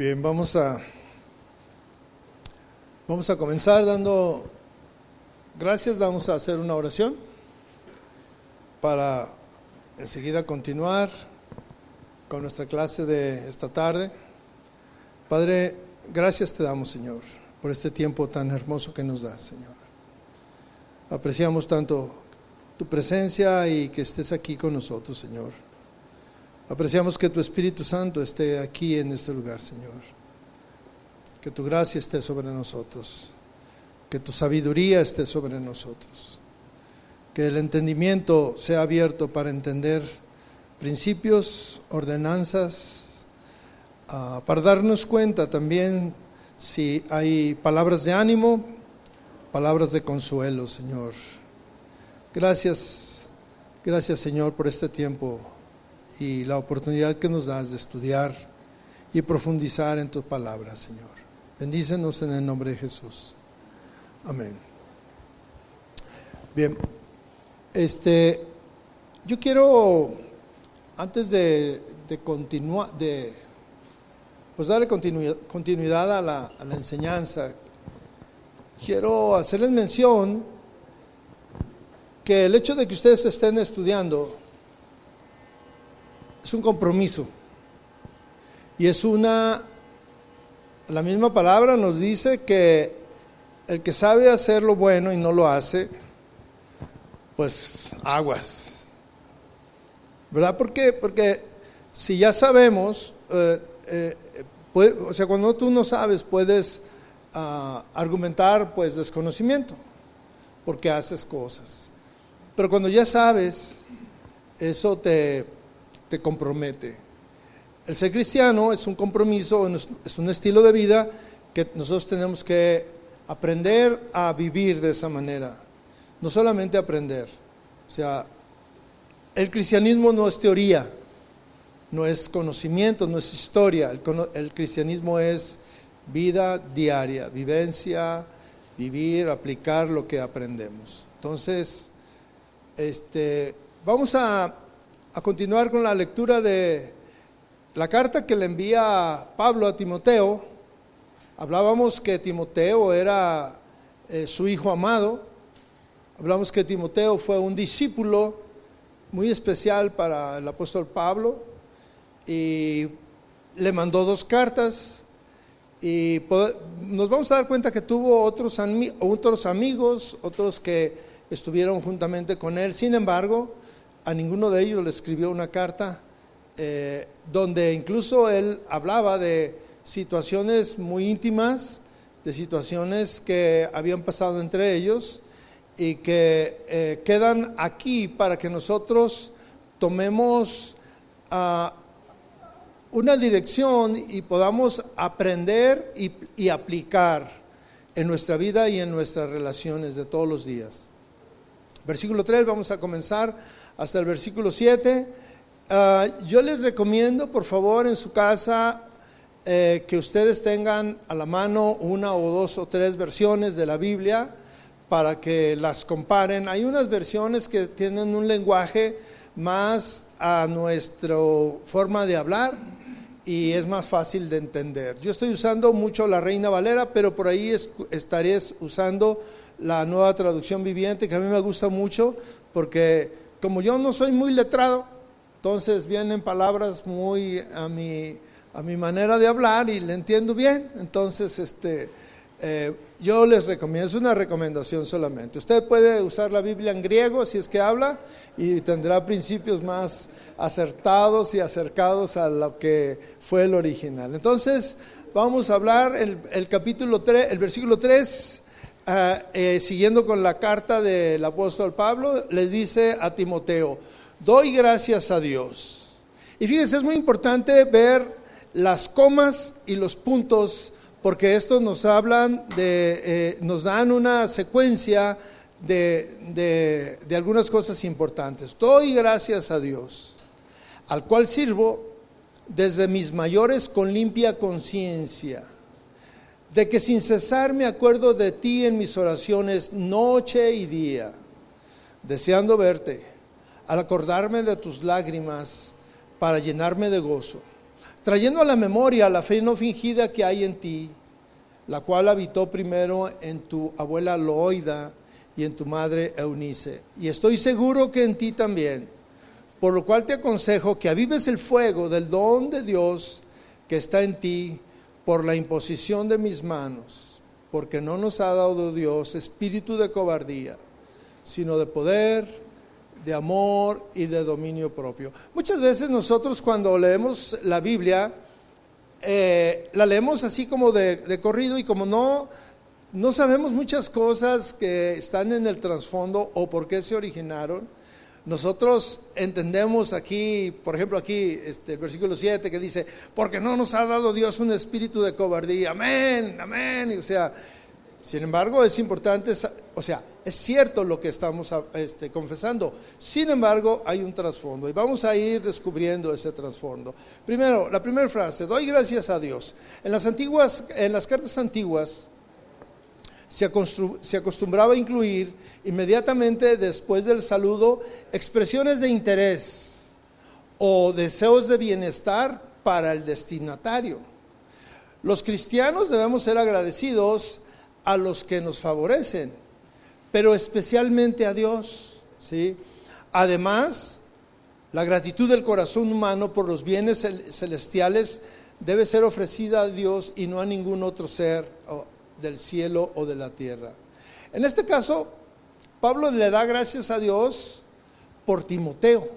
Bien, vamos a vamos a comenzar dando gracias, vamos a hacer una oración para enseguida continuar con nuestra clase de esta tarde. Padre, gracias te damos, Señor, por este tiempo tan hermoso que nos das, Señor. Apreciamos tanto tu presencia y que estés aquí con nosotros, Señor. Apreciamos que tu Espíritu Santo esté aquí en este lugar, Señor. Que tu gracia esté sobre nosotros. Que tu sabiduría esté sobre nosotros. Que el entendimiento sea abierto para entender principios, ordenanzas, uh, para darnos cuenta también si hay palabras de ánimo, palabras de consuelo, Señor. Gracias, gracias Señor por este tiempo y la oportunidad que nos das de estudiar y profundizar en tu palabra, Señor. Bendícenos en el nombre de Jesús. Amén. Bien, este, yo quiero, antes de, continuar, de pues darle continuidad a la enseñanza, quiero hacerles mención que el hecho de que ustedes estén estudiando es un compromiso. Y es una, la misma palabra nos dice que el que sabe hacer lo bueno y no lo hace, pues aguas. ¿Verdad? ¿Por qué? Porque si ya sabemos, eh, eh, o sea, cuando tú no sabes, puedes ah, argumentar pues desconocimiento, porque haces cosas. Pero cuando ya sabes, eso te te compromete. El ser cristiano es un compromiso, es un estilo de vida que nosotros tenemos que aprender a vivir de esa manera. No solamente aprender. O sea, el cristianismo no es teoría, no es conocimiento, no es historia. El, cristianismo es vida diaria, vivencia, vivir, aplicar lo que aprendemos. Entonces, este, vamos a a continuar con la lectura de la carta que le envía Pablo a Timoteo. Hablábamos que Timoteo era eh, su hijo amado. Hablamos que Timoteo fue un discípulo muy especial para el apóstol Pablo y le mandó dos cartas y nos vamos a dar cuenta que tuvo otros, otros amigos, otros que estuvieron juntamente con él. Sin embargo, a ninguno de ellos le escribió una carta eh, donde incluso él hablaba de situaciones muy íntimas, de situaciones que habían pasado entre ellos y que eh, quedan aquí para que nosotros tomemos ah, una dirección y podamos aprender y, y aplicar en nuestra vida y en nuestras relaciones de todos los días. Versículo 3, vamos a comenzar hasta el versículo 7. Ah, yo les recomiendo, por favor, en su casa, eh, que ustedes tengan a la mano una o dos o tres versiones de la Biblia para que las comparen. Hay unas versiones que tienen un lenguaje más a nuestra forma de hablar y es más fácil de entender. Yo estoy usando mucho la Reina Valera, pero por ahí estaré usando la nueva traducción viviente, que a mí me gusta mucho, porque como yo no soy muy letrado, entonces vienen palabras muy a mi, a mi manera de hablar y le entiendo bien. Entonces, este, eh, yo les recomiendo, es una recomendación solamente. Usted puede usar la Biblia en griego si es que habla y tendrá principios más acertados y acercados a lo que fue el original. Entonces, vamos a hablar el, el capítulo 3, el versículo 3 Ah, eh, siguiendo con la carta del apóstol Pablo, le dice a Timoteo, doy gracias a Dios. Y fíjense, es muy importante ver las comas y los puntos, porque estos nos hablan de, eh, nos dan una secuencia de algunas cosas importantes. Doy gracias a Dios, al cual sirvo desde mis mayores con limpia conciencia de que sin cesar me acuerdo de ti en mis oraciones noche y día, deseando verte, al acordarme de tus lágrimas para llenarme de gozo, trayendo a la memoria la fe no fingida que hay en ti, la cual habitó primero en tu abuela Loida y en tu madre Eunice. Y estoy seguro que en ti también, por lo cual te aconsejo que avives el fuego del don de Dios que está en ti por la imposición de mis manos, porque no nos ha dado Dios espíritu de cobardía, sino de poder, de amor y de dominio propio. Muchas veces nosotros cuando leemos la Biblia, eh, la leemos así como de, corrido y como no, no sabemos muchas cosas que están en el trasfondo o por qué se originaron, nosotros entendemos aquí, por ejemplo aquí, este, el versículo 7 que dice, porque no nos ha dado Dios un espíritu de cobardía, amén, amén, o sea, sin embargo, es importante, o sea, es cierto lo que estamos este, confesando. Sin embargo, hay un trasfondo y vamos a ir descubriendo ese trasfondo. Primero, la primera frase, doy gracias a Dios. En las antiguas, en las cartas antiguas, se, acostumbraba a incluir inmediatamente después del saludo expresiones de interés o deseos de bienestar para el destinatario. Los cristianos debemos ser agradecidos a los que nos favorecen, pero especialmente a Dios. ¿sí? Además, la gratitud del corazón humano por los bienes celestiales debe ser ofrecida a Dios y no a ningún otro ser del cielo o de la tierra. En este caso, Pablo le da gracias a Dios por Timoteo.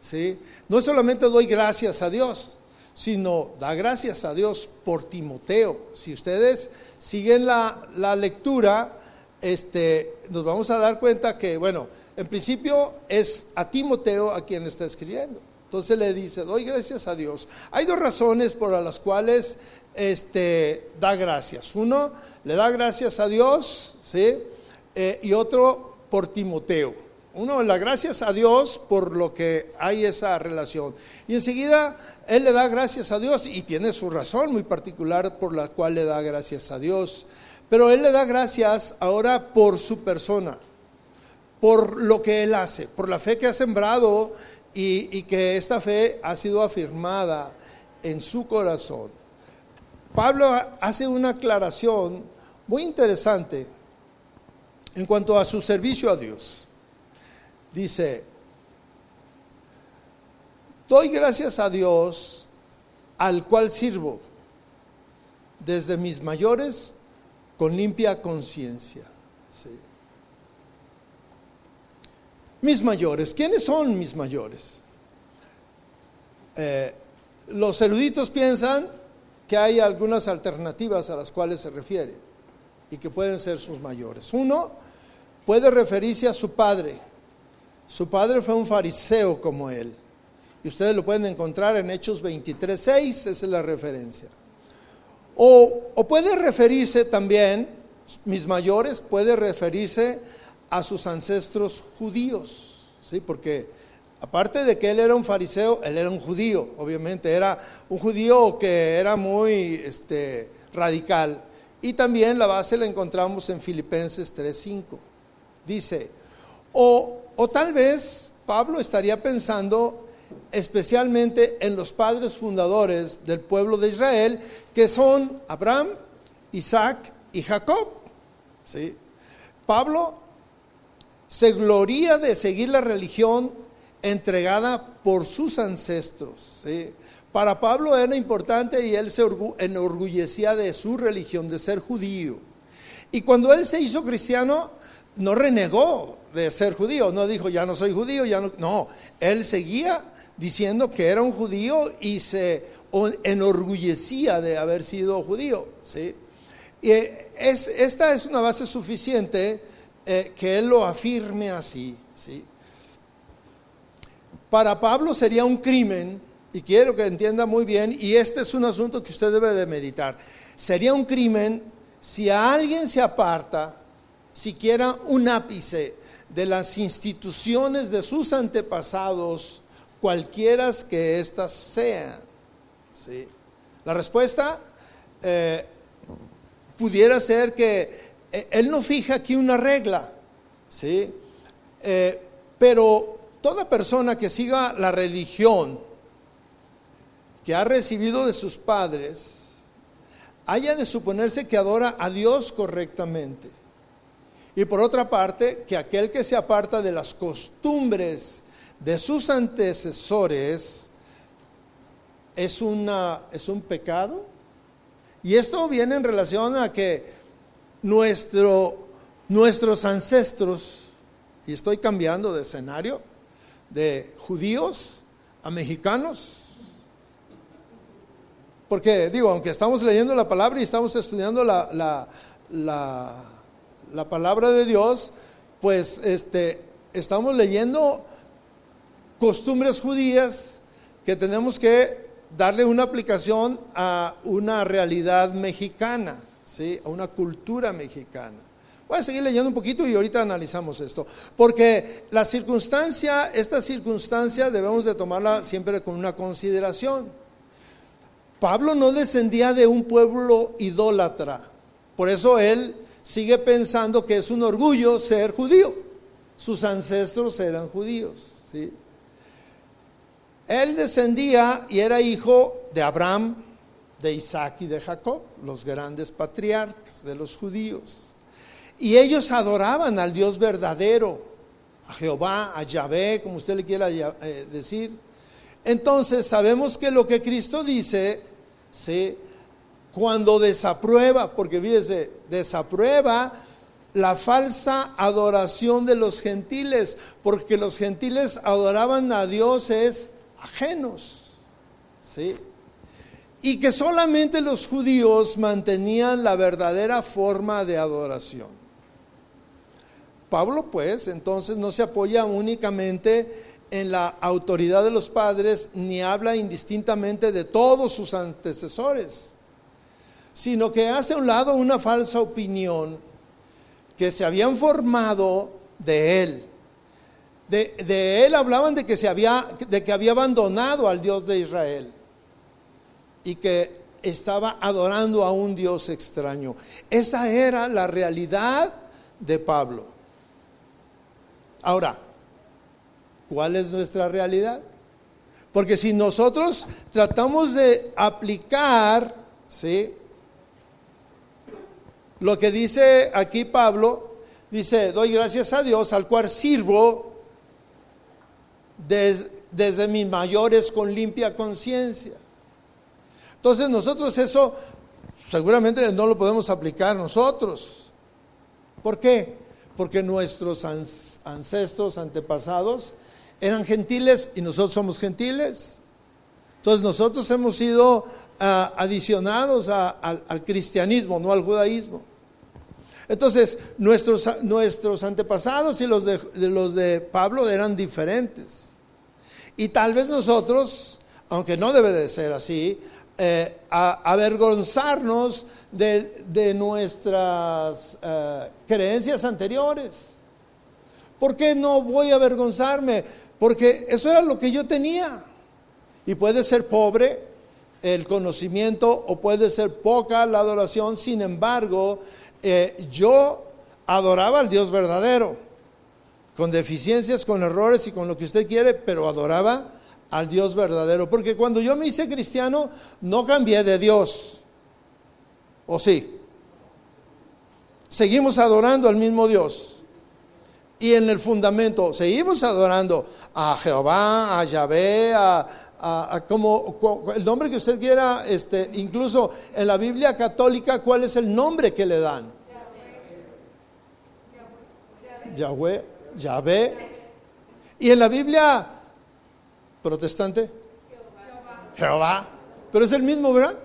¿sí? No solamente doy gracias a Dios, sino da gracias a Dios por Timoteo. Si ustedes siguen la, lectura, este, nos vamos a dar cuenta que, bueno, en principio es a Timoteo a quien está escribiendo. Entonces le dice, doy gracias a Dios. Hay dos razones por las cuales este, da gracias. Uno, le da gracias a Dios, ¿sí? Eh, y otro por Timoteo. Uno, la gracias a Dios por lo que hay esa relación. Y enseguida él le da gracias a Dios y tiene su razón muy particular por la cual le da gracias a Dios. Pero él le da gracias ahora por su persona, por lo que él hace, por la fe que ha sembrado y, y que esta fe ha sido afirmada en su corazón. Pablo hace una aclaración muy interesante en cuanto a su servicio a Dios dice, doy gracias a Dios al cual sirvo desde mis mayores con limpia conciencia. Mis mayores, ¿quiénes son mis mayores? Eh, los eruditos piensan que hay algunas alternativas a las cuales se refiere y que pueden ser sus mayores. Uno puede referirse a su padre, su padre fue un fariseo como él. Y ustedes lo pueden encontrar en Hechos 23.6, esa es la referencia. O, puede referirse también, mis mayores, puede referirse a sus ancestros judíos, ¿sí? Porque aparte de que él era un fariseo, él era un judío, obviamente, era un judío que era muy este, radical. Y también la base la encontramos en Filipenses 3.5. Dice, o o tal vez Pablo estaría pensando especialmente en los padres fundadores del pueblo de Israel, que son Abraham, Isaac y Jacob. ¿Sí? Pablo se gloría de seguir la religión entregada por sus ancestros. Para Pablo era importante y él se enorgullecía de su religión, de ser judío. Y cuando él se hizo cristiano, no renegó de ser judío, no dijo ya no soy judío, ya no, no, él seguía diciendo que era un judío y se enorgullecía de haber sido judío, ¿sí? Y es, esta es una base suficiente eh, que él lo afirme así, ¿sí? Para Pablo sería un crimen, y quiero que entienda muy bien, y este es un asunto que usted debe de meditar, sería un crimen si a alguien se aparta siquiera un ápice de las instituciones de sus antepasados, cualquiera que éstas sean. ¿sí? La respuesta eh, pudiera ser que eh, él no fija aquí una regla, ¿sí? Eh, pero toda persona que siga la religión que ha recibido de sus padres, haya de suponerse que adora a Dios correctamente. Y por otra parte, que aquel que se aparta de las costumbres de sus antecesores es, una, es un pecado. Y esto viene en relación a que nuestro, nuestros ancestros, y estoy cambiando de escenario, de judíos a mexicanos, porque digo, aunque estamos leyendo la palabra y estamos estudiando la, la, palabra de Dios, pues este, estamos leyendo costumbres judías que tenemos que darle una aplicación a una realidad mexicana, ¿sí? a una cultura mexicana. Voy a seguir leyendo un poquito y ahorita analizamos esto, porque la circunstancia, esta circunstancia debemos de tomarla siempre con una consideración. Pablo no descendía de un pueblo idólatra, por eso él sigue pensando que es un orgullo ser judío. Sus ancestros eran judíos. ¿sí? Él descendía y era hijo de Abraham, de Isaac y de Jacob, los grandes patriarcas de los judíos. Y ellos adoraban al Dios verdadero, a Jehová, a Yahvé, como usted le quiera eh, decir. Entonces sabemos que lo que Cristo dice, ¿sí? cuando desaprueba, porque fíjese, desaprueba la falsa adoración de los gentiles, porque los gentiles adoraban a dioses ajenos, ¿sí? Y que solamente los judíos mantenían la verdadera forma de adoración. Pablo, pues, entonces no se apoya únicamente en la autoridad de los padres ni habla indistintamente de todos sus antecesores, sino que hace a un lado una falsa opinión que se habían formado de él. De, él hablaban de que, se había, de que había abandonado al Dios de Israel y que estaba adorando a un Dios extraño. Esa era la realidad de Pablo. Ahora, ¿Cuál es nuestra realidad? Porque si nosotros tratamos de aplicar, ¿sí? Lo que dice aquí Pablo, dice, doy gracias a Dios al cual sirvo desde mis mayores con limpia conciencia. Entonces nosotros eso seguramente no lo podemos aplicar nosotros. ¿Por qué? Porque nuestros ancestros, antepasados, eran gentiles y nosotros somos gentiles. Entonces nosotros hemos sido ah, adicionados al, cristianismo, no al judaísmo. Entonces nuestros, nuestros antepasados y los de, los de Pablo eran diferentes. Y tal vez nosotros, aunque no debe de ser así, eh, avergonzarnos de, nuestras eh, creencias anteriores. ¿Por qué no voy a avergonzarme? Porque eso era lo que yo tenía. Y puede ser pobre el conocimiento o puede ser poca la adoración, sin embargo, eh, yo adoraba al Dios verdadero, con deficiencias, con errores y con lo que usted quiere, pero adoraba al Dios verdadero. Porque cuando yo me hice cristiano, no cambié de Dios. ¿O sí? Seguimos adorando al mismo Dios y en el fundamento seguimos adorando a Jehová, a Yahvé, a, como, el nombre que usted quiera, este, incluso en la Biblia católica, ¿cuál es el nombre que le dan? Yahweh, Yahvé. Y en la Biblia protestante, Jehová. Pero es el mismo, ¿verdad?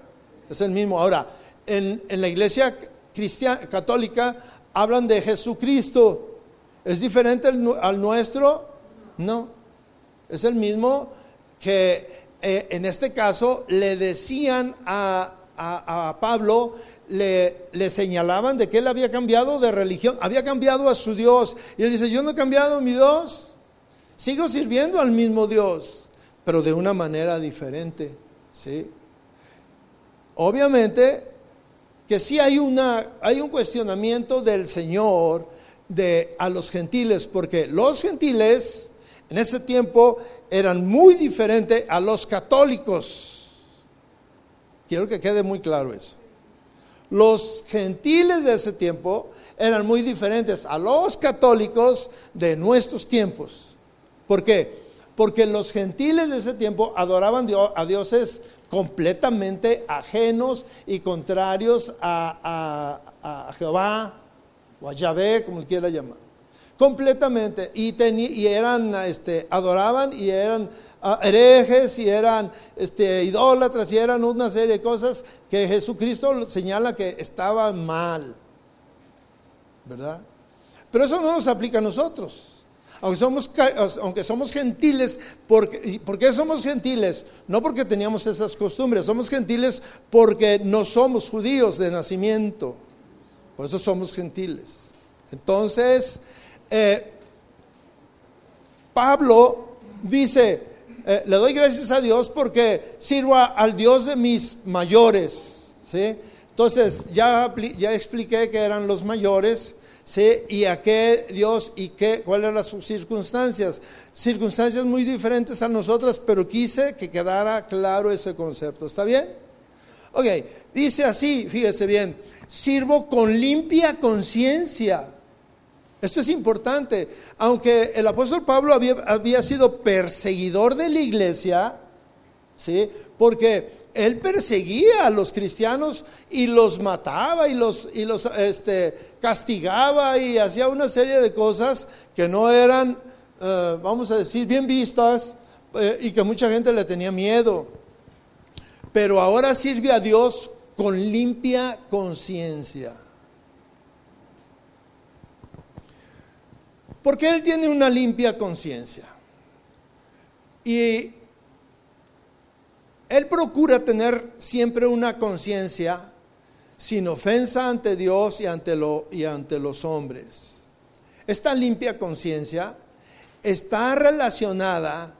Es el mismo. Ahora, en, en la iglesia cristiana, católica hablan de Jesucristo. ¿Es diferente al, nuestro? No. Es el mismo que eh, en este caso le decían a, Pablo, le, le, señalaban de que él había cambiado de religión, había cambiado a su Dios. Y él dice, yo no he cambiado mi Dios, sigo sirviendo al mismo Dios, pero de una manera diferente. ¿sí? Obviamente que sí hay, una, hay un cuestionamiento del Señor de, a los gentiles, porque los gentiles en ese tiempo eran muy diferentes a los católicos. Quiero que quede muy claro eso. Los gentiles de ese tiempo eran muy diferentes a los católicos de nuestros tiempos. ¿Por qué? Porque los gentiles de ese tiempo adoraban a dioses completamente ajenos y contrarios a, Jehová o a Yahvé, como quiera llamar. Completamente. Y, y eran, este, adoraban y eran herejes y eran este, idólatras y eran una serie de cosas que Jesucristo señala que estaban mal. ¿Verdad? Pero eso no nos aplica a nosotros. Aunque somos, aunque somos gentiles, porque, ¿por qué somos gentiles? No porque teníamos esas costumbres, somos gentiles porque no somos judíos de nacimiento. Por eso somos gentiles. Entonces, eh, Pablo dice, eh, le doy gracias a Dios porque sirvo al Dios de mis mayores. ¿sí? Entonces, ya, ya expliqué que eran los mayores. ¿Sí? y a qué Dios y qué, cuáles eran sus circunstancias. Circunstancias muy diferentes a nosotras, pero quise que quedara claro ese concepto. ¿Está bien? Ok, dice así, fíjese bien, sirvo con limpia conciencia esto es importante. Aunque el apóstol Pablo había, sido perseguidor de la iglesia, ¿sí? porque él perseguía a los cristianos y los mataba y los, y los este, castigaba y hacía una serie de cosas que no eran, eh, vamos a decir, bien vistas eh, y que mucha gente le tenía miedo. Pero ahora sirve a Dios con limpia conciencia. Porque él tiene una limpia conciencia. Y él procura tener siempre una conciencia sin ofensa ante Dios y ante, y ante los hombres. Esta limpia conciencia está relacionada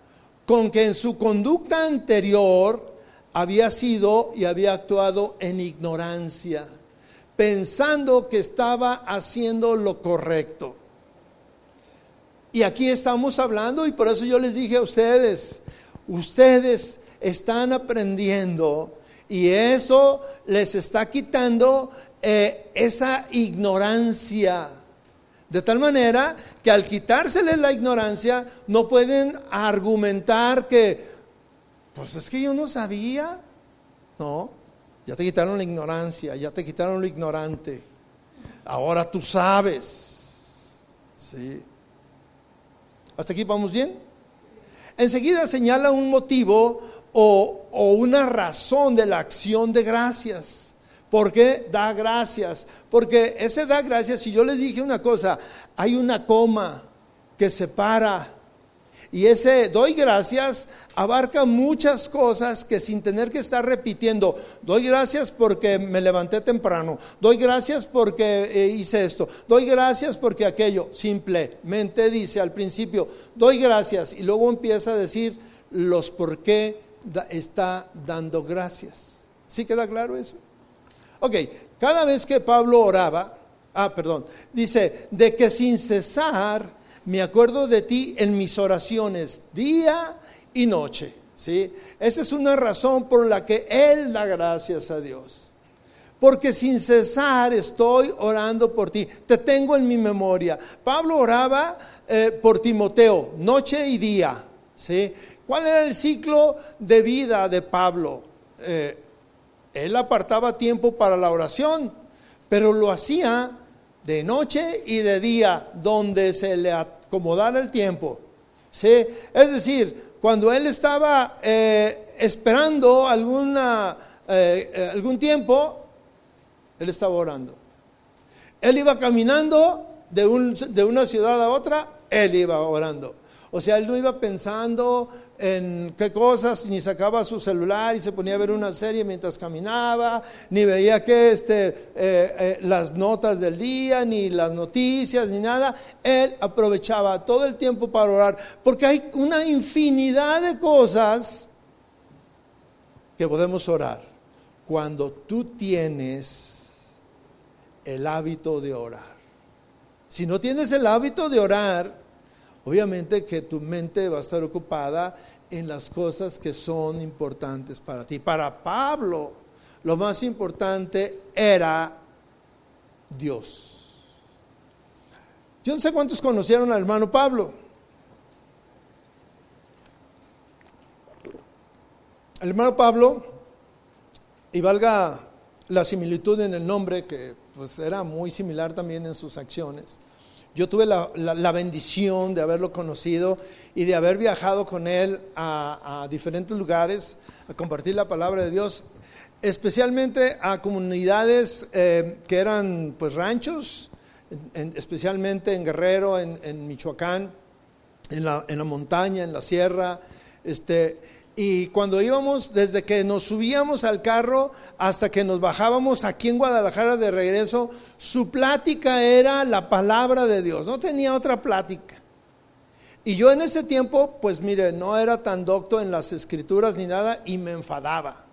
con que en su conducta anterior había sido y había actuado en ignorancia, pensando que estaba haciendo lo correcto. Y aquí estamos hablando y por eso yo les dije a ustedes, ustedes están aprendiendo y eso les está quitando eh, esa ignorancia. De tal manera que al quitárseles la ignorancia no pueden argumentar que, pues es que yo no sabía. No, ya te quitaron la ignorancia, ya te quitaron lo ignorante. Ahora tú sabes. Sí. ¿Hasta aquí vamos bien? Enseguida señala un motivo o, una razón de la acción de gracias. ¿Por qué da gracias? Porque ese da gracias, si yo les dije una cosa, hay una coma que separa y ese doy gracias abarca muchas cosas que sin tener que estar repitiendo, doy gracias porque me levanté temprano, doy gracias porque eh, hice esto, doy gracias porque aquello, simplemente dice al principio, doy gracias y luego empieza a decir los por qué está dando gracias. ¿Sí queda claro eso? Ok, cada vez que Pablo oraba, ah, perdón, dice, de que sin cesar me acuerdo de ti en mis oraciones día y noche. ¿sí? Esa es una razón por la que Él da gracias a Dios. Porque sin cesar estoy orando por ti. Te tengo en mi memoria. Pablo oraba eh, por Timoteo, noche y día. ¿sí? ¿Cuál era el ciclo de vida de Pablo? Eh, él apartaba tiempo para la oración, pero lo hacía de noche y de día, donde se le acomodara el tiempo. ¿sí? Es decir, cuando él estaba eh, esperando alguna, eh, algún tiempo, él estaba orando. Él iba caminando de, un, de una ciudad a otra, él iba orando. O sea, él no iba pensando en qué cosas, ni sacaba su celular y se ponía a ver una serie mientras caminaba, ni veía que este, eh, eh, las notas del día, ni las noticias, ni nada. Él aprovechaba todo el tiempo para orar, porque hay una infinidad de cosas que podemos orar cuando tú tienes el hábito de orar. Si no tienes el hábito de orar, obviamente que tu mente va a estar ocupada en las cosas que son importantes para ti. Para Pablo, lo más importante era Dios. Yo no sé cuántos conocieron al hermano Pablo. El hermano Pablo, y valga la similitud en el nombre, que pues era muy similar también en sus acciones. Yo tuve la, bendición de haberlo conocido y de haber viajado con él a, diferentes lugares a compartir la palabra de Dios, especialmente a comunidades eh, que eran pues ranchos, especialmente en Guerrero, en, Michoacán, en la, en la, montaña, en la sierra. Este, y cuando íbamos, desde que nos subíamos al carro hasta que nos bajábamos aquí en Guadalajara de regreso, su plática era la palabra de Dios, no tenía otra plática. Y yo en ese tiempo, pues mire, no era tan docto en las escrituras ni nada y me enfadaba.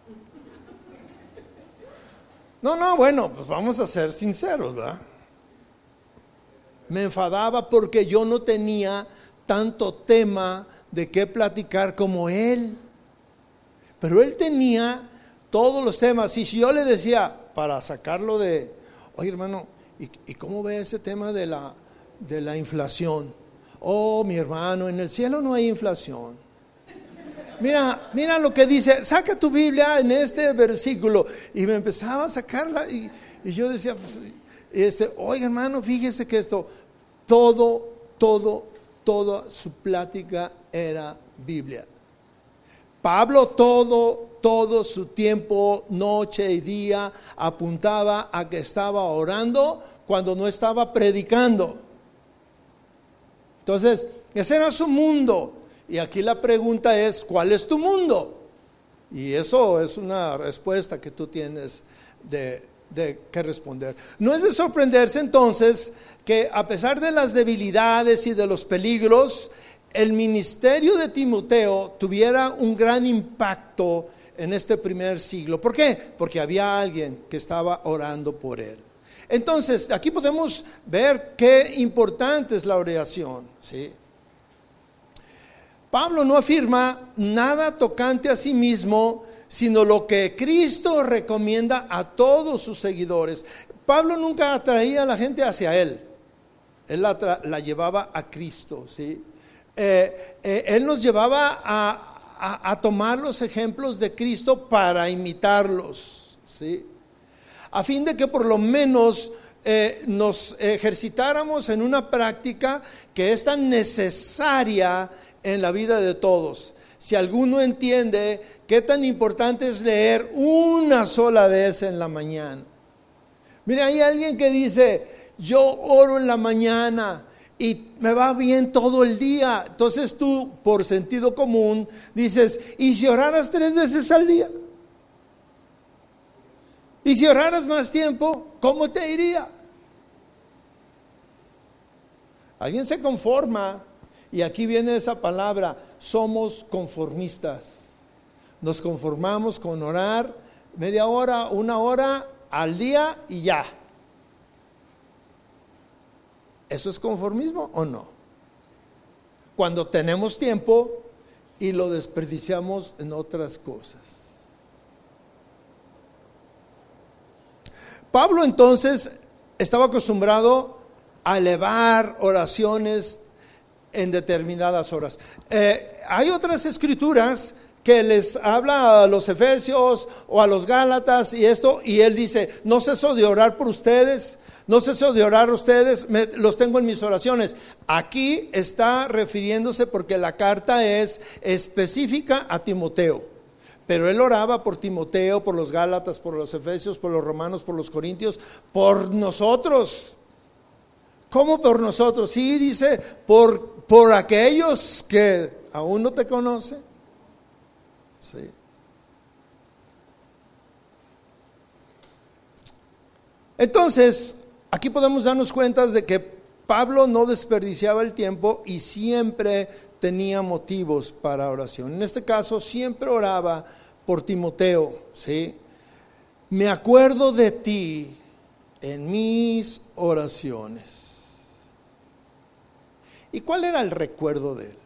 No, no, bueno, pues vamos a ser sinceros, ¿verdad? Me enfadaba porque yo no tenía tanto tema de qué platicar como él. Pero él tenía todos los temas. Y si yo le decía, para sacarlo de, oye hermano, ¿y, cómo ve ese tema de la, de la inflación? Oh, mi hermano, en el cielo no hay inflación. Mira, mira lo que dice, saca tu Biblia en este versículo. Y me empezaba a sacarla y, yo decía, pues, este, oye hermano, fíjese que esto, todo, todo, toda su plática era Biblia. Pablo todo, todo su tiempo, noche y día, apuntaba a que estaba orando cuando no estaba predicando. Entonces, ese era su mundo. Y aquí la pregunta es, ¿cuál es tu mundo? Y eso es una respuesta que tú tienes de, de que responder. No es de sorprenderse entonces que a pesar de las debilidades y de los peligros, el ministerio de Timoteo tuviera un gran impacto en este primer siglo. ¿Por qué? Porque había alguien que estaba orando por él. Entonces, aquí podemos ver qué importante es la oración. ¿sí? Pablo no afirma nada tocante a sí mismo, sino lo que Cristo recomienda a todos sus seguidores. Pablo nunca atraía a la gente hacia él, él la, la llevaba a Cristo. ¿sí? Eh, eh, él nos llevaba a, tomar los ejemplos de Cristo para imitarlos, ¿sí? A fin de que por lo menos eh, nos ejercitáramos en una práctica que es tan necesaria en la vida de todos. Si alguno entiende qué tan importante es leer una sola vez en la mañana. Mire, hay alguien que dice, yo oro en la mañana, y me va bien todo el día. Entonces tú, por sentido común, dices, ¿y si oraras tres veces al día? ¿Y si oraras más tiempo, cómo te iría? Alguien se conforma, y aquí viene esa palabra, somos conformistas. Nos conformamos con orar media hora, una hora al día y ya. ¿Eso es conformismo o no? Cuando tenemos tiempo y lo desperdiciamos en otras cosas. Pablo entonces estaba acostumbrado a elevar oraciones en determinadas horas. Eh, hay otras escrituras que les habla a los efesios o a los gálatas y esto, y él dice, no ceso de orar por ustedes no ceso de orar a ustedes, los tengo en mis oraciones. Aquí está refiriéndose porque la carta es específica a Timoteo. Pero él oraba por Timoteo, por los Gálatas, por los Efesios, por los Romanos, por los Corintios, por nosotros. ¿Cómo por nosotros? Sí, dice, por, por aquellos que aún no te conocen. Sí. Entonces, Aquí podemos darnos cuenta de que Pablo no desperdiciaba el tiempo y siempre tenía motivos para oración. En este caso, siempre oraba por Timoteo, ¿sí? Me acuerdo de ti en mis oraciones. ¿Y cuál era el recuerdo de él?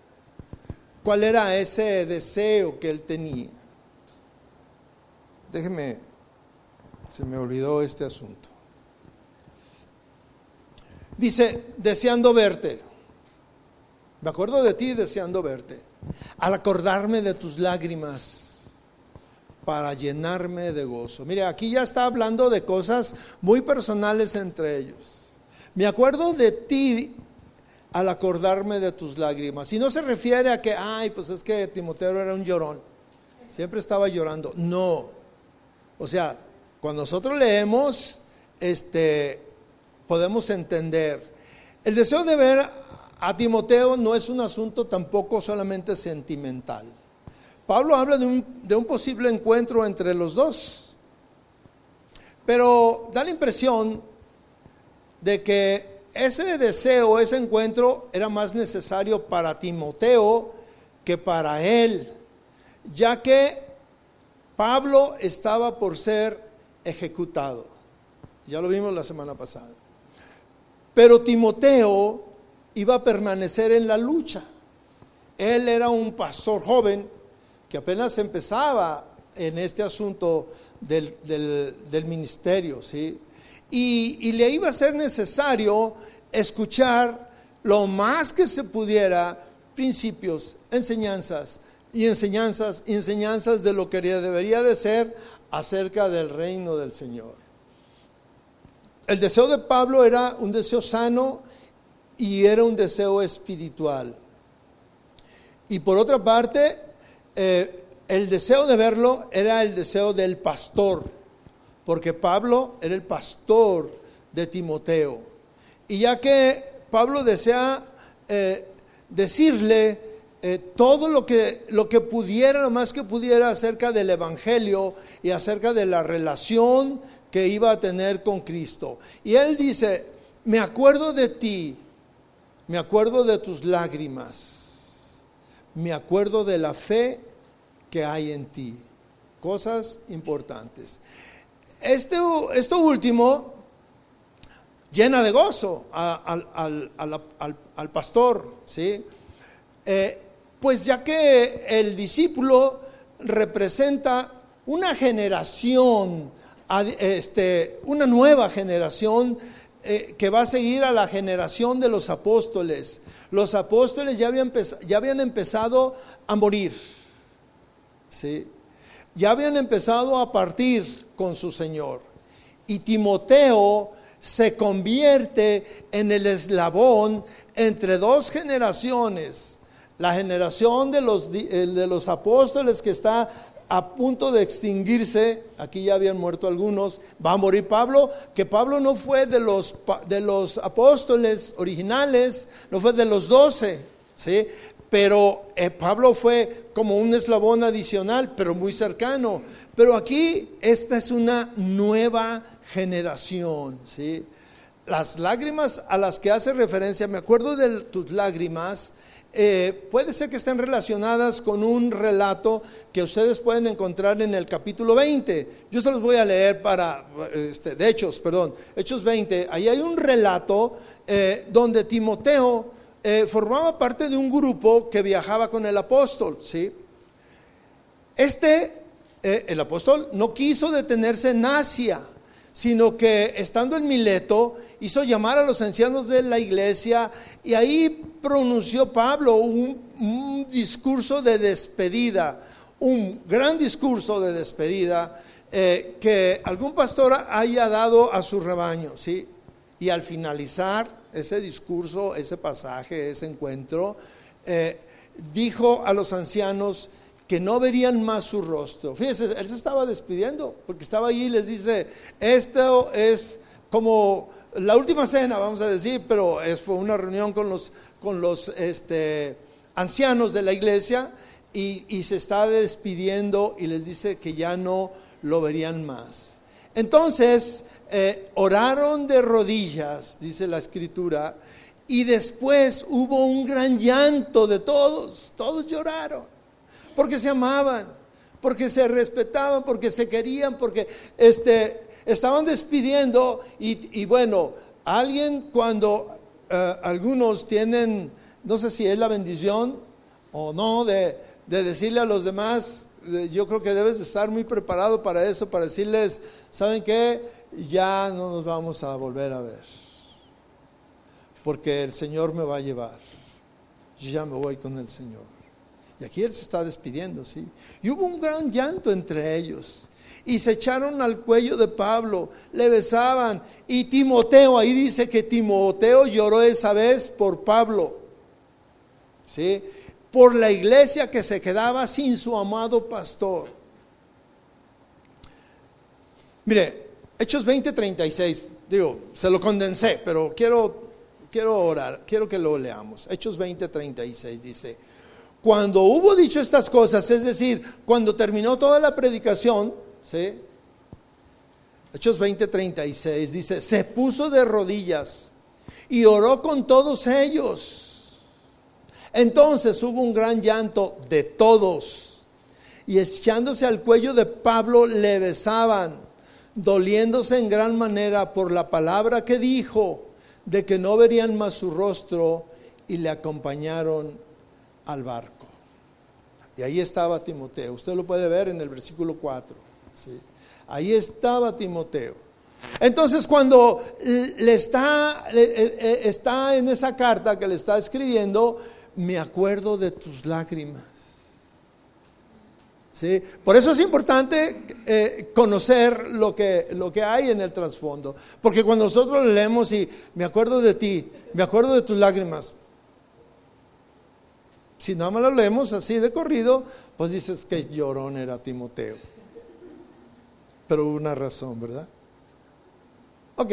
¿Cuál era ese deseo que él tenía? Déjeme se me olvidó este asunto. Dice, deseando verte. Me acuerdo de ti deseando verte. Al acordarme de tus lágrimas para llenarme de gozo. Mire, aquí ya está hablando de cosas muy personales entre ellos. Me acuerdo de ti al acordarme de tus lágrimas. Y no se refiere a que, ay, pues es que Timoteo era un llorón. Siempre estaba llorando. No. O sea, cuando nosotros leemos, este, podemos entender. El deseo de ver a Timoteo no es un asunto tampoco solamente sentimental. Pablo habla de un, posible encuentro entre los dos, pero da la impresión de que ese deseo, ese encuentro era más necesario para Timoteo que para él, ya que Pablo estaba por ser ejecutado. Ya lo vimos la semana pasada. Pero Timoteo iba a permanecer en la lucha. Él era un pastor joven que apenas empezaba en este asunto del, ministerio, ¿sí? Y, y, le iba a ser necesario escuchar lo más que se pudiera principios, enseñanzas y enseñanzas, enseñanzas de lo que debería de ser acerca del reino del Señor. El deseo de Pablo era un deseo sano y era un deseo espiritual. Y por otra parte, eh, el deseo de verlo era el deseo del pastor, porque Pablo era el pastor de Timoteo. Y ya que Pablo desea eh, decirle eh, todo lo que, lo que pudiera, lo más que pudiera acerca del Evangelio y acerca de la relación que iba a tener con Cristo. Y él dice, me acuerdo de ti, me acuerdo de tus lágrimas me acuerdo de la fe que hay en ti. Cosas importantes. Este, esto último llena de gozo al, pastor, ¿sí? Eh, pues ya que el discípulo representa una generación, este, una nueva generación eh, que va a seguir a la generación de los apóstoles. Los apóstoles ya habían, ya habían empezado a morir, ¿sí? ya habían empezado a partir con su Señor. Y Timoteo se convierte en el eslabón entre dos generaciones. La generación de los, de los apóstoles que está a punto de extinguirse, aquí ya habían muerto algunos, va a morir Pablo, que Pablo no fue de los, de los apóstoles originales, no fue de los doce, ¿sí? pero eh, Pablo fue como un eslabón adicional, pero muy cercano. Pero aquí esta es una nueva generación, ¿sí? Las lágrimas a las que hace referencia, me acuerdo de tus lágrimas, eh, puede ser que estén relacionadas con un relato que ustedes pueden encontrar en el capítulo 20. Yo se los voy a leer para, este, de Hechos, perdón, Hechos 20. Ahí hay un relato eh, donde Timoteo eh, formaba parte de un grupo que viajaba con el apóstol, ¿sí? Este, el apóstol, no quiso detenerse en Asia, sino que estando en Mileto, hizo llamar a los ancianos de la iglesia y ahí pronunció Pablo un, discurso de despedida, un gran discurso de despedida eh, que algún pastor haya dado a su rebaño, ¿sí? Y al finalizar ese discurso, ese pasaje, ese encuentro, eh, dijo a los ancianos, que no verían más su rostro. Fíjense, él se estaba despidiendo porque estaba allí y les dice, esto es como la última cena, vamos a decir, pero fue una reunión con los, con los este, ancianos de la iglesia y, se está despidiendo y les dice que ya no lo verían más. Entonces, eh, oraron de rodillas, dice la escritura, y después hubo un gran llanto de todos, todos lloraron porque se amaban, porque se respetaban, porque se querían, porque este, estaban despidiendo y, bueno, alguien cuando eh, algunos tienen, no sé si es la bendición o no, de, decirle a los demás, yo creo que debes estar muy preparado para eso, para decirles, ¿saben qué? Ya no nos vamos a volver a ver, porque el Señor me va a llevar. Yo ya me voy con el Señor. Y aquí Él se está despidiendo, ¿sí? Y hubo un gran llanto entre ellos. Y se echaron al cuello de Pablo, le besaban. Y Timoteo, ahí dice que Timoteo lloró esa vez por Pablo. ¿Sí? por la iglesia que se quedaba sin su amado pastor. Mire, Hechos 20:36, digo, se lo condensé, pero quiero, quiero orar, quiero que lo leamos. Hechos 20:36 dice, cuando hubo dicho estas cosas, es decir, cuando terminó toda la predicación, ¿sí? Hechos 20:36 dice, se puso de rodillas y oró con todos ellos entonces hubo un gran llanto de todos y echándose al cuello de Pablo le besaban, doliéndose en gran manera por la palabra que dijo de que no verían más su rostro y le acompañaron al barco. Y ahí estaba Timoteo. Usted lo puede ver en el versículo 4. Ahí estaba Timoteo. Entonces cuando le está, eh, eh, está en esa carta que le está escribiendo, me acuerdo de tus lágrimas. ¿Sí? Por eso es importante eh, conocer lo que, lo que hay en el trasfondo. Porque cuando nosotros leemos y me acuerdo de ti, me acuerdo de tus lágrimas, si nada más lo leemos así de corrido, pues dices que llorón era Timoteo. Pero hubo una razón, ¿verdad? Ok.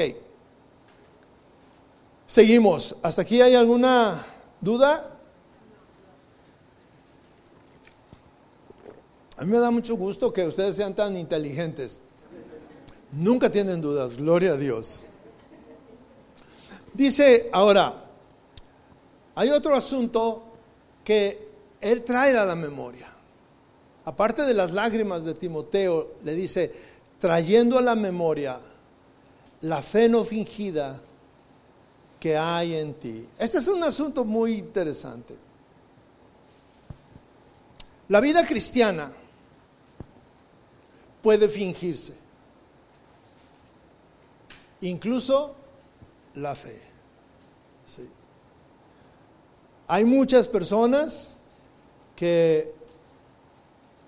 Seguimos. ¿Hasta aquí hay alguna duda? A mí me da mucho gusto que ustedes sean tan inteligentes. Nunca tienen dudas, gloria a Dios. Dice ahora, hay otro asunto que él trae a la memoria. Aparte de las lágrimas de Timoteo, le dice, trayendo a la memoria la fe no fingida que hay en ti. Este es un asunto muy interesante. La vida cristiana puede fingirse. Incluso la fe. Hay muchas personas que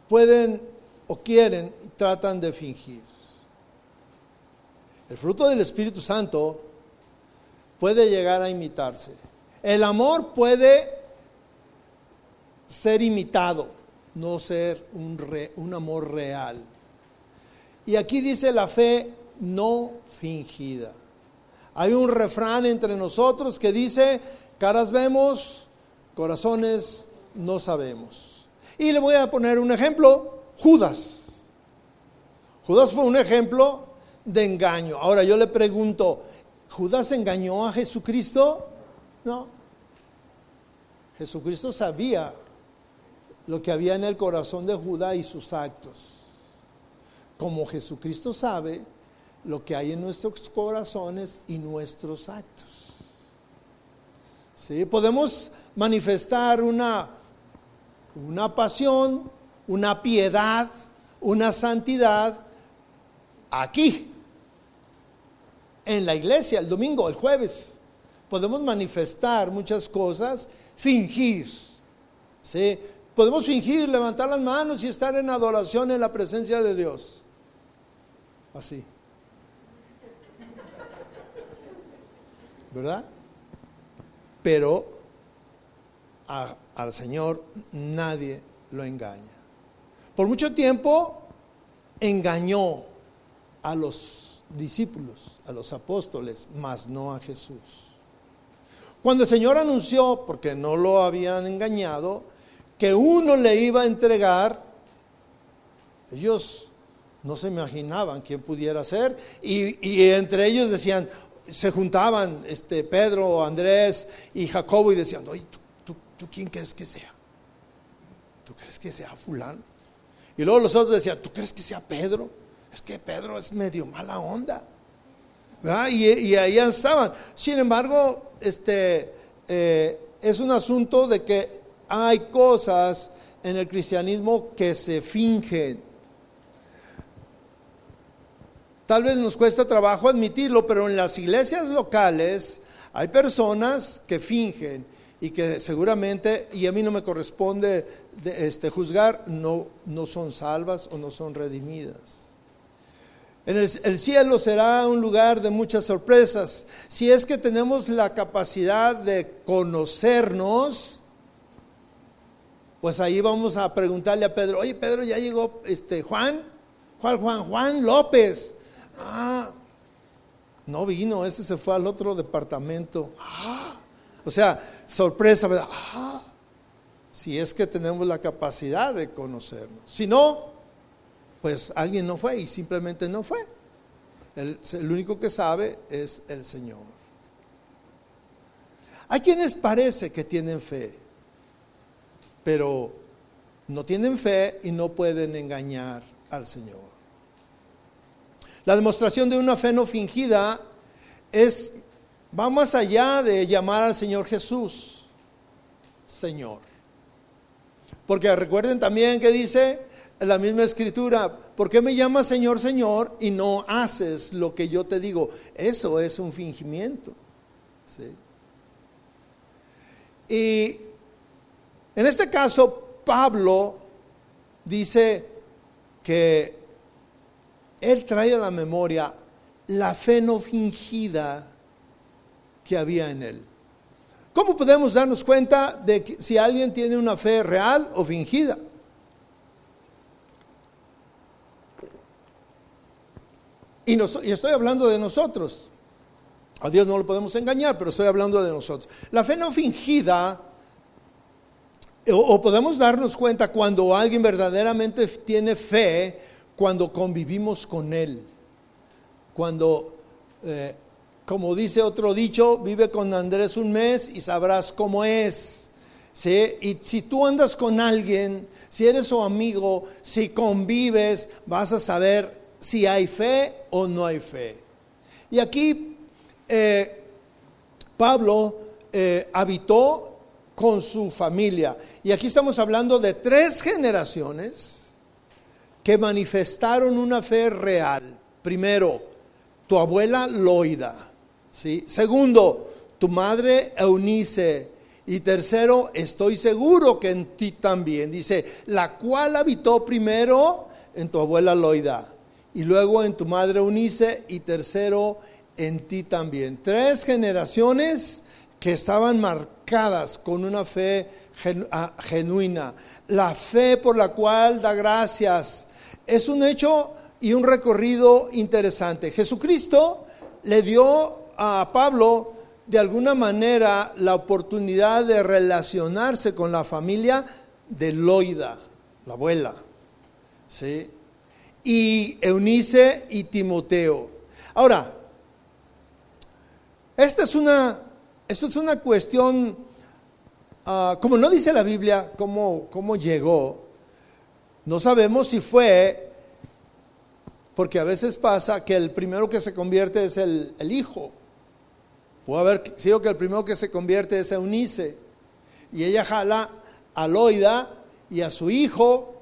pueden o quieren y tratan de fingir. El fruto del Espíritu Santo puede llegar a imitarse. El amor puede ser imitado, no ser un, un amor real. Y aquí dice la fe no fingida. Hay un refrán entre nosotros que dice, caras vemos, corazones no sabemos. Y le voy a poner un ejemplo, Judas. Judas fue un ejemplo de engaño. Ahora yo le pregunto, ¿Judas engañó a Jesucristo? No. Jesucristo sabía lo que había en el corazón de Judas y sus actos como Jesucristo sabe lo que hay en nuestros corazones y nuestros actos. ¿Sí? Podemos manifestar una, una pasión, una piedad, una santidad aquí, en la iglesia, el domingo, el jueves. Podemos manifestar muchas cosas, fingir. ¿sí? Podemos fingir, levantar las manos y estar en adoración en la presencia de Dios así. ¿Verdad? Pero al Señor nadie lo engaña. Por mucho tiempo engañó a los discípulos, a los apóstoles, mas no a Jesús. Cuando el Señor anunció, porque no lo habían engañado, que uno le iba a entregar, ellos no se imaginaban quién pudiera ser. Y, entre ellos decían, se juntaban este, Pedro, Andrés y Jacobo y decían, oye, ¿tú, tú, quién crees que sea? ¿Tú crees que sea fulano? Y luego los otros decían, ¿tú crees que sea Pedro? Es que Pedro es medio mala onda. Y, y, ahí estaban. Sin embargo, este, eh, es un asunto de que hay cosas en el cristianismo que se fingen. Tal vez nos cuesta trabajo admitirlo, pero en las iglesias locales hay personas que fingen y que seguramente, y a mí no me corresponde este, juzgar, no, no son salvas o no son redimidas. En el, el, cielo será un lugar de muchas sorpresas. Si es que tenemos la capacidad de conocernos, pues ahí vamos a preguntarle a Pedro, oye Pedro, ya llegó este Juan, ¿cuál Juan? Juan López. Ah, no vino, ese se fue al otro departamento. Ah, o sea, sorpresa, ¿verdad? Ah, si es que tenemos la capacidad de conocernos. Si no, pues alguien no fue y simplemente no fue. El, el único que sabe es el Señor. Hay quienes parece que tienen fe, pero no tienen fe y no pueden engañar al Señor. La demostración de una fe no fingida es, va más allá de llamar al Señor Jesús, Señor. Porque recuerden también que dice la misma escritura, ¿por qué me llamas Señor, Señor y no haces lo que yo te digo? Eso es un fingimiento. Y en este caso, Pablo dice que él trae a la memoria la fe no fingida que había en él. ¿Cómo podemos darnos cuenta de si alguien tiene una fe real o fingida? Y, estoy hablando de nosotros. A Dios no lo podemos engañar, pero estoy hablando de nosotros. La fe no fingida, o, o podemos darnos cuenta cuando alguien verdaderamente tiene fe, cuando convivimos con Él, cuando, eh, como dice otro dicho, vive con Andrés un mes y sabrás cómo es. Y si tú andas con alguien, si eres su amigo, si convives, vas a saber si hay fe o no hay fe. Y aquí eh, Pablo eh, habitó con su familia. Y aquí estamos hablando de tres generaciones que manifestaron una fe real. Primero, tu abuela Loida. ¿Sí? Segundo, tu madre Eunice. Y tercero, estoy seguro que en ti también. Dice, la cual habitó primero en tu abuela Loida. Y luego en tu madre Eunice. Y tercero, en ti también. Tres generaciones que estaban marcadas con una fe ah, genuina. La fe por la cual da gracias es un hecho y un recorrido interesante. Jesucristo le dio a Pablo de alguna manera la oportunidad de relacionarse con la familia de Loida, la abuela, ¿sí? y Eunice y Timoteo. Ahora, esta es una, esto es una cuestión, ah, como no dice la Biblia cómo, cómo llegó, no sabemos si fue, porque a veces pasa que el primero que se convierte es el, hijo. Puede haber sido que el primero que se convierte es Eunice. Y ella jala a Loida y a su hijo.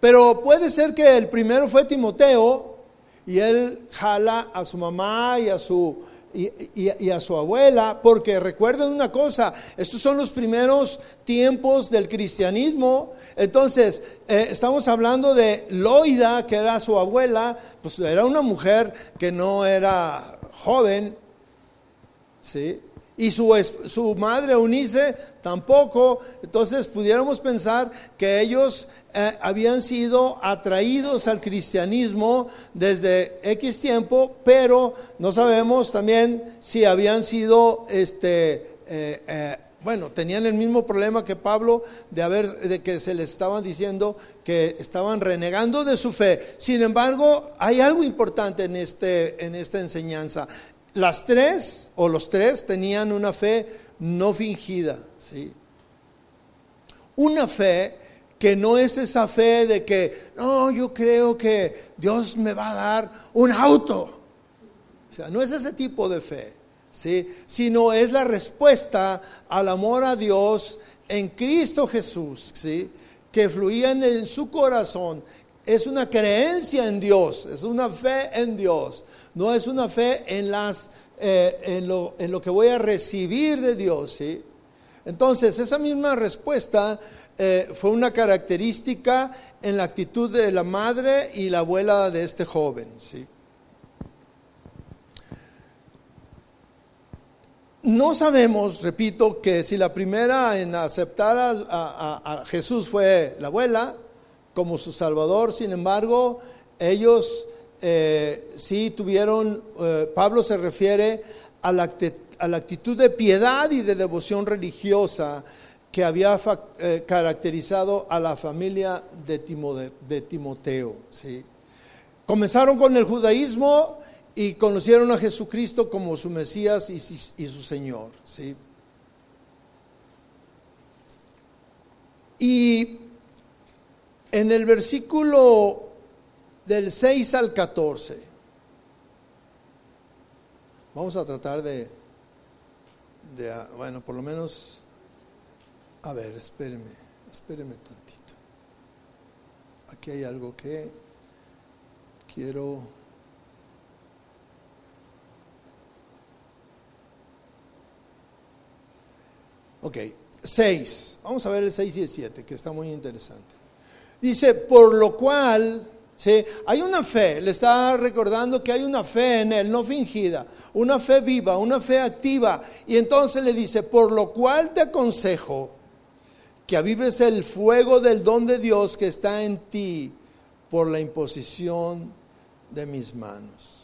Pero puede ser que el primero fue Timoteo y él jala a su mamá y a su y, a su abuela, porque recuerden una cosa, estos son los primeros tiempos del cristianismo, entonces eh, estamos hablando de Loida, que era su abuela, pues era una mujer que no era joven, ¿sí? Y su, su madre Eunice tampoco, entonces pudiéramos pensar que ellos eh, habían sido atraídos al cristianismo desde X tiempo, pero no sabemos también si habían sido, este, eh, eh, bueno, tenían el mismo problema que Pablo de, haber, de que se les estaban diciendo que estaban renegando de su fe. Sin embargo, hay algo importante en, este, en esta enseñanza. Las tres o los tres tenían una fe no fingida, ¿sí? Una fe que no es esa fe de que, no, yo creo que Dios me va a dar un auto. O sea, no es ese tipo de fe, ¿sí? sino es la respuesta al amor a Dios en Cristo Jesús, ¿sí? que fluía en su corazón es una creencia en Dios, es una fe en Dios, no es una fe en, eh, lo, que voy a recibir de Dios. ¿sí? Entonces, esa misma respuesta eh, fue una característica en la actitud de la madre y la abuela de este joven. ¿sí? No sabemos, repito, que si la primera en aceptar a, Jesús fue la abuela como su Salvador, sin embargo, ellos eh, sí tuvieron, eh, Pablo se refiere a la, actitud de piedad y de devoción religiosa que había eh, caracterizado a la familia de, Timoteo. ¿sí? Comenzaron con el judaísmo y conocieron a Jesucristo como su Mesías y, su Señor. ¿sí? Y en el versículo del 6 al 14, vamos a tratar de, de ah, bueno, por lo menos, a ver, espéreme, espéreme tantito. Aquí hay algo que quiero... Ok, 6. Vamos a ver el 6 y el 7, que está muy interesante. Dice, por lo cual, ¿sí? hay una fe, le está recordando que hay una fe en él, no fingida, una fe viva, una fe activa. Y entonces le dice, por lo cual te aconsejo que avives el fuego del don de Dios que está en ti por la imposición de mis manos.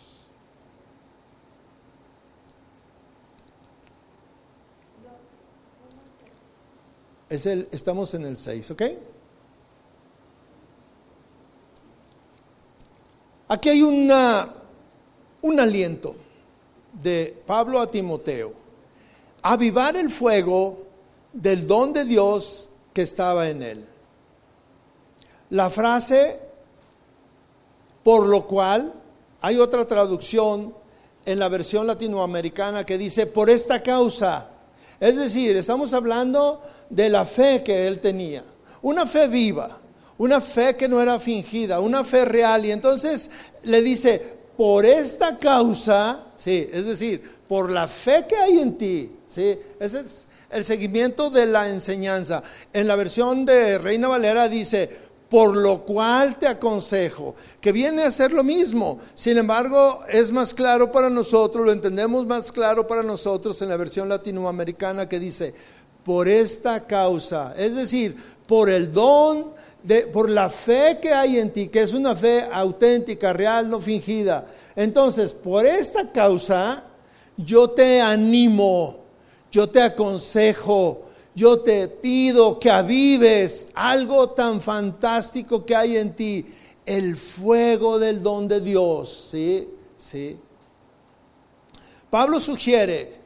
Es el, estamos en el 6, ¿ok? Aquí hay un aliento de Pablo a Timoteo. Avivar el fuego del don de Dios que estaba en él. La frase, por lo cual, hay otra traducción en la versión latinoamericana que dice, por esta causa. Es decir, estamos hablando de la fe que él tenía. Una fe viva, una fe que no era fingida, una fe real. Y entonces le dice, por esta causa, sí, es decir, por la fe que hay en ti, sí, ese es el seguimiento de la enseñanza. En la versión de Reina Valera dice, por lo cual te aconsejo, que viene a ser lo mismo. Sin embargo, es más claro para nosotros, lo entendemos más claro para nosotros en la versión latinoamericana que dice, por esta causa, es decir, por el don, por la fe que hay en ti, que es una fe auténtica, real, no fingida. Entonces, por esta causa, yo te animo, yo te aconsejo, yo te pido que avives algo tan fantástico que hay en ti, el fuego del don de Dios. ¿Sí? ¿Sí? Pablo sugiere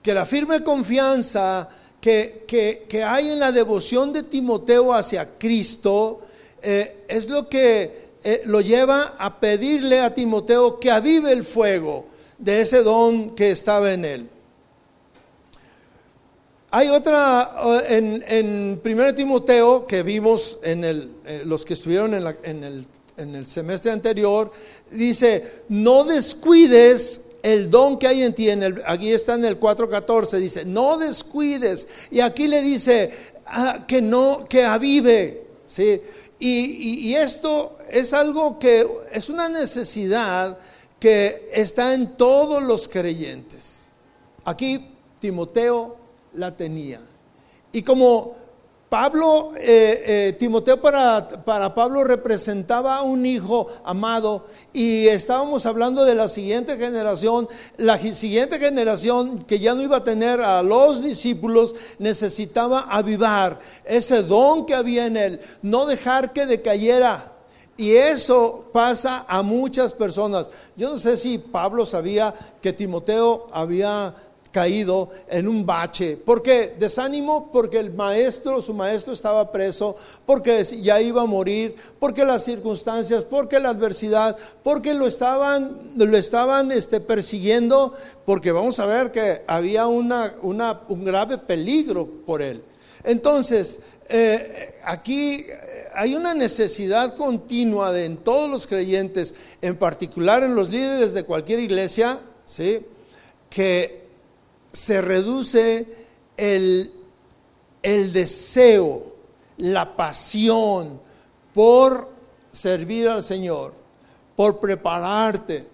que la firme confianza que, hay en la devoción de Timoteo hacia Cristo eh, es lo que eh, lo lleva a pedirle a Timoteo que avive el fuego de ese don que estaba en él. Hay otra eh, en, en 1 Timoteo que vimos en el, los que estuvieron en, el, en el semestre anterior, dice, no descuides el don que hay en ti, en el, aquí está en el 4.14, dice, no descuides. Y aquí le dice ah, que no, que avive. ¿sí? Y, y, esto es algo que es una necesidad que está en todos los creyentes. Aquí Timoteo la tenía. Y como Pablo, eh, eh, Timoteo para, para, Pablo representaba un hijo amado y estábamos hablando de la siguiente generación. La siguiente generación que ya no iba a tener a los discípulos necesitaba avivar ese don que había en él, no dejar que decayera. Y eso pasa a muchas personas. Yo no sé si Pablo sabía que Timoteo había caído en un bache. ¿Por qué? Desánimo porque el maestro, su maestro estaba preso, porque ya iba a morir, porque las circunstancias, porque la adversidad, porque lo estaban, lo estaban este, persiguiendo, porque vamos a ver que había una, una, un grave peligro por él. Entonces, eh, aquí eh, hay una necesidad continua de en todos los creyentes, en particular en los líderes de cualquier iglesia, ¿sí? que se reduce el, el deseo, la pasión por servir al Señor, por prepararte,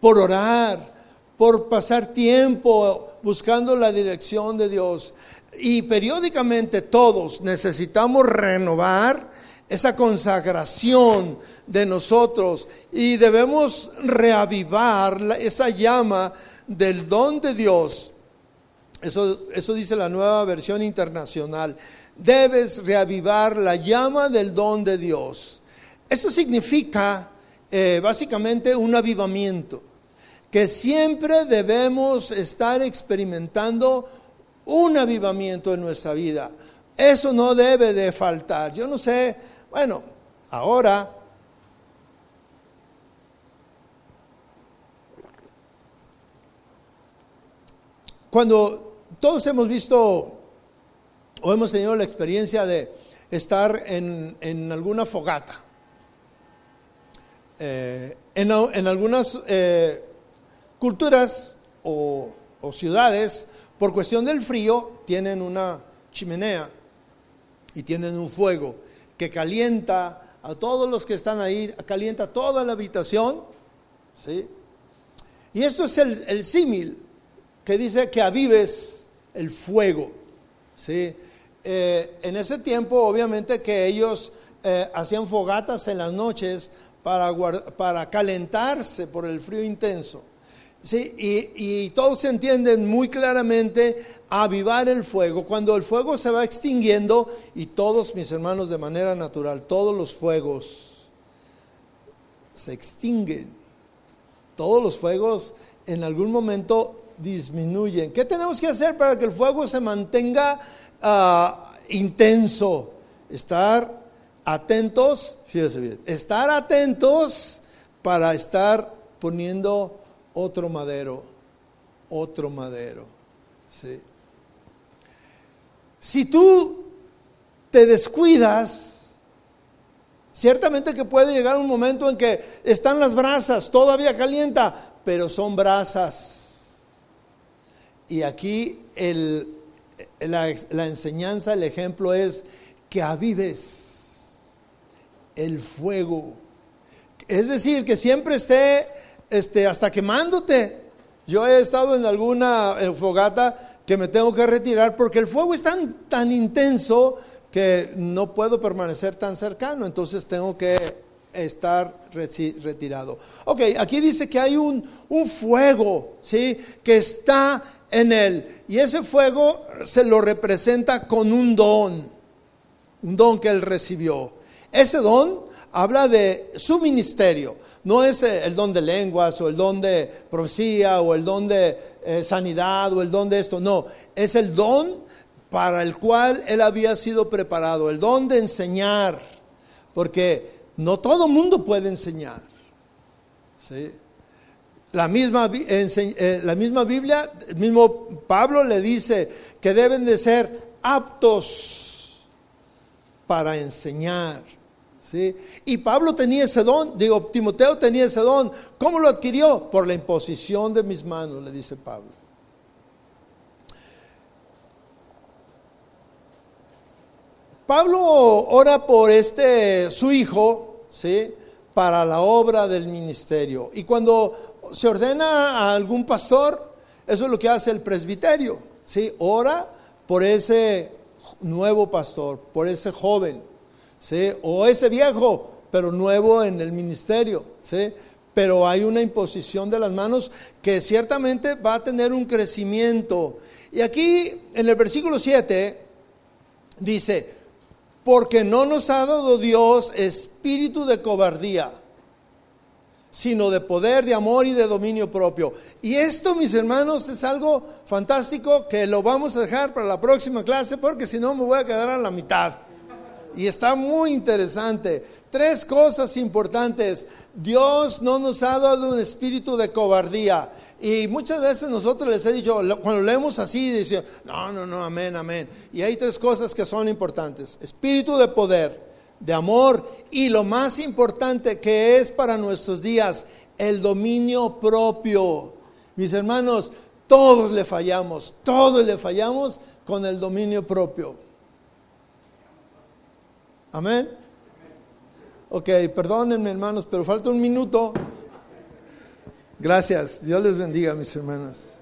por orar, por pasar tiempo buscando la dirección de Dios. Y periódicamente todos necesitamos renovar esa consagración de nosotros y debemos reavivar esa llama del don de Dios. Eso, eso dice la nueva versión internacional. Debes reavivar la llama del don de Dios. Esto significa eh, básicamente un avivamiento, que siempre debemos estar experimentando un avivamiento en nuestra vida. Eso no debe de faltar. Yo no sé, bueno, ahora cuando todos hemos visto o hemos tenido la experiencia de estar en, alguna fogata, eh, en, algunas eh, culturas o ciudades, por cuestión del frío, tienen una chimenea y tienen un fuego que calienta a todos los que están ahí, calienta toda la habitación. ¿sí? Y esto es el, símil que dice que avives el fuego. ¿sí? Eh, en ese tiempo, obviamente, que ellos eh, hacían fogatas en las noches para, para calentarse por el frío intenso. Sí, y, todos se entienden muy claramente avivar el fuego. Cuando el fuego se va extinguiendo, y todos mis hermanos de manera natural, todos los fuegos se extinguen. Todos los fuegos en algún momento disminuyen. ¿Qué tenemos que hacer para que el fuego se mantenga ah, intenso? Estar atentos, fíjese bien, estar atentos para estar poniendo otro madero, otro madero. Si tú te descuidas, ciertamente que puede llegar un momento en que están las brasas, todavía calienta, pero son brasas. Y aquí la, la enseñanza, el ejemplo es que avives el fuego. Es decir, que siempre esté este, hasta quemándote. Yo he estado en alguna fogata que me tengo que retirar porque el fuego es tan, tan intenso que no puedo permanecer tan cercano, entonces tengo que estar retirado. Ok, aquí dice que hay un, un fuego, ¿sí? Que está en él. Y ese fuego se lo representa con un don, un don que él recibió. Ese don habla de su ministerio. No es eh, el don de lenguas o el don de profecía o el don de eh, sanidad o el don de esto. No, es el don para el cual él había sido preparado, el don de enseñar. Porque no todo mundo puede enseñar. La misma, eh, la misma Biblia, el mismo Pablo le dice que deben de ser aptos para enseñar. Y Pablo tenía ese don, digo, Timoteo tenía ese don. ¿Cómo lo adquirió? Por la imposición de mis manos, le dice Pablo. Pablo ora por este su hijo, ¿sí? Para la obra del ministerio. Y cuando se ordena a algún pastor, eso es lo que hace el presbiterio, ¿sí? Ora por ese nuevo pastor, por ese joven. O ese viejo, pero nuevo en el ministerio, ¿sí? Pero hay una imposición de las manos que ciertamente va a tener un crecimiento. Y aquí en el versículo 7 dice, porque no nos ha dado Dios espíritu de cobardía, sino de poder, de amor y de dominio propio. Y esto, mis hermanos, es algo fantástico que lo vamos a dejar para la próxima clase porque si no me voy a quedar a la mitad. Y está muy interesante. Tres cosas importantes. Dios no nos ha dado un espíritu de cobardía. Y muchas veces nosotros les he dicho, cuando leemos así, dice, no, no, no, amén, amén. Y hay tres cosas que son importantes. Espíritu de poder, de amor y lo más importante que es para nuestros días, el dominio propio. Mis hermanos, todos le fallamos, todos le fallamos con el dominio propio. Amén. Ok, perdónenme hermanos, pero falta un minuto. Gracias. Dios les bendiga, mis hermanos.